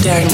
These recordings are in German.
Stärken.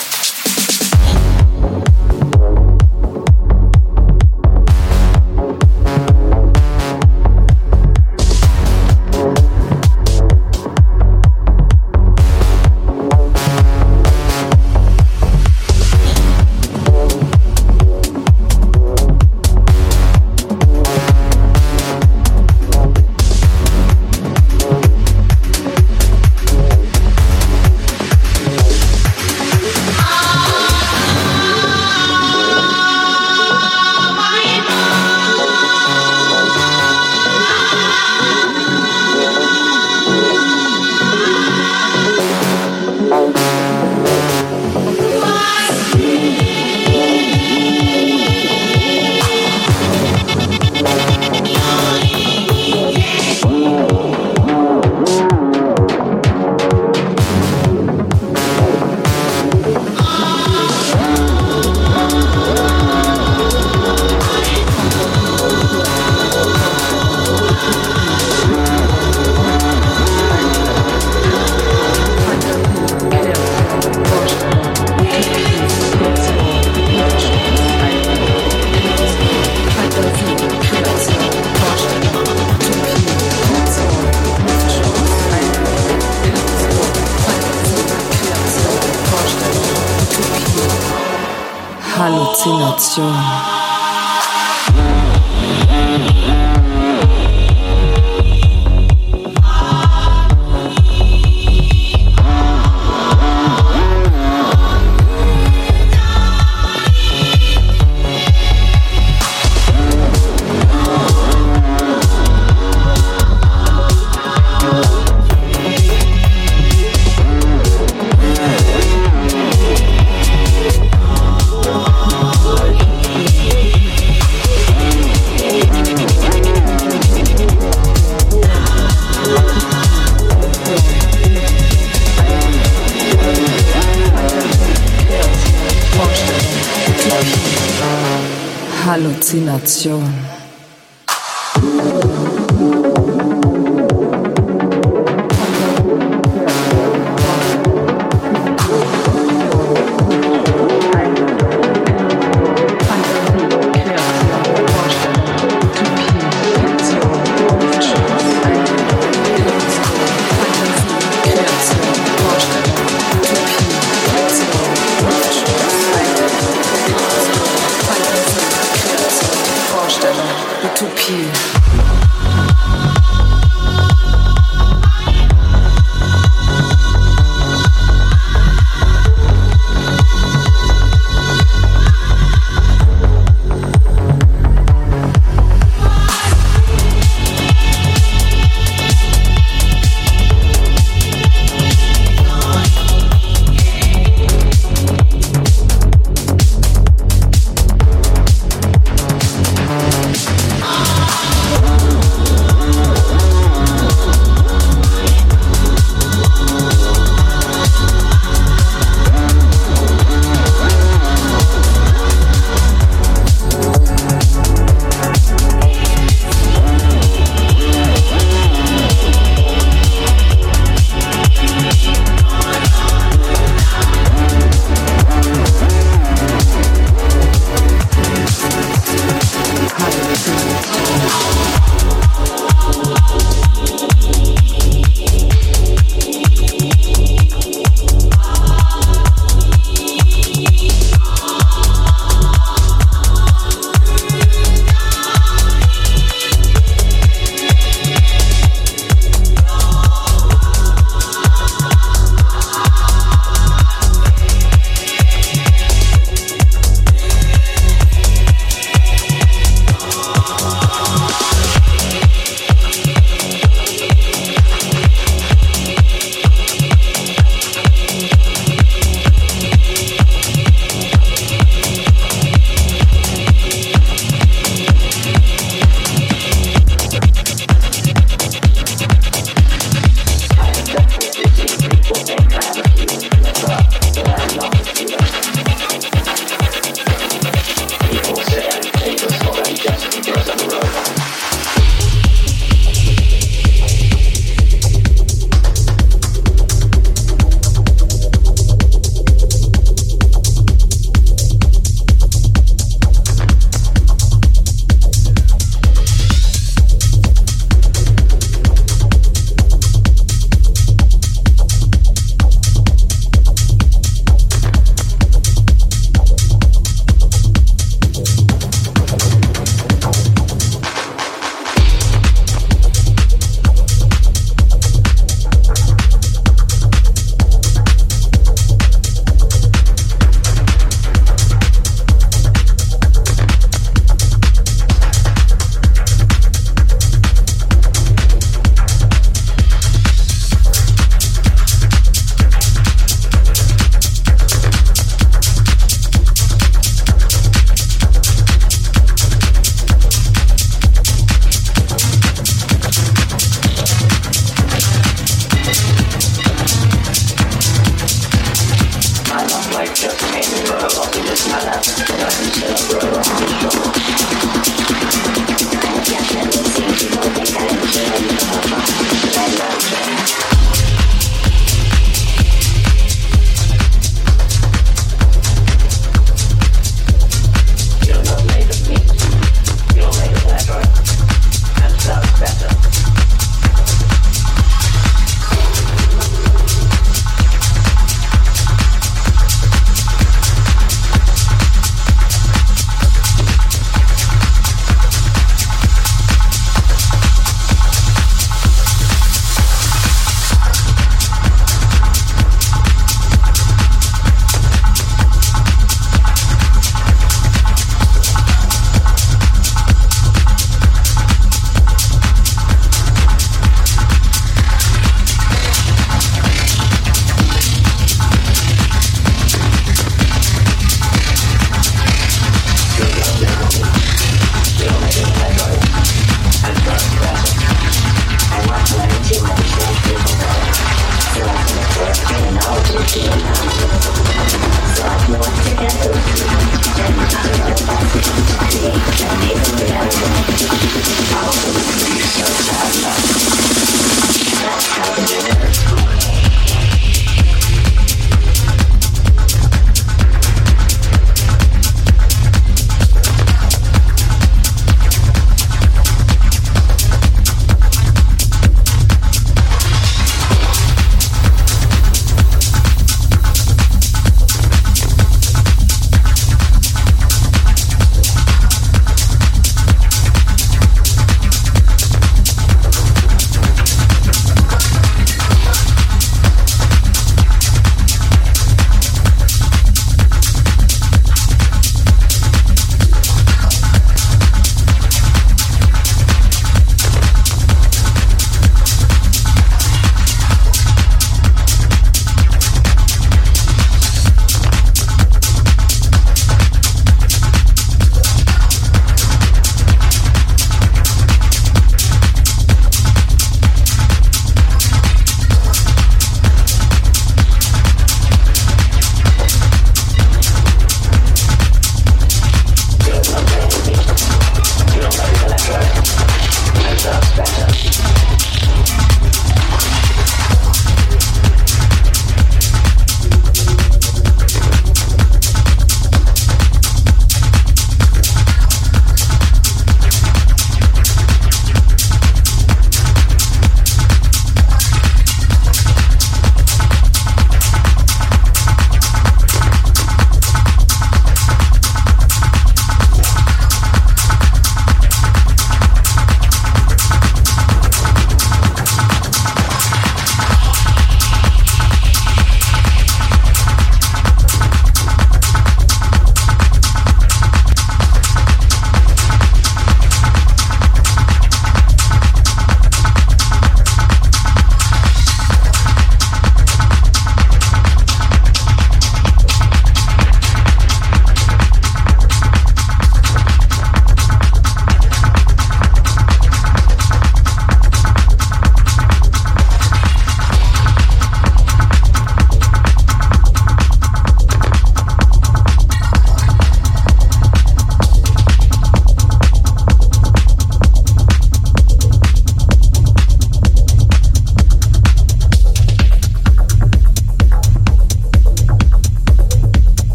Halluzination.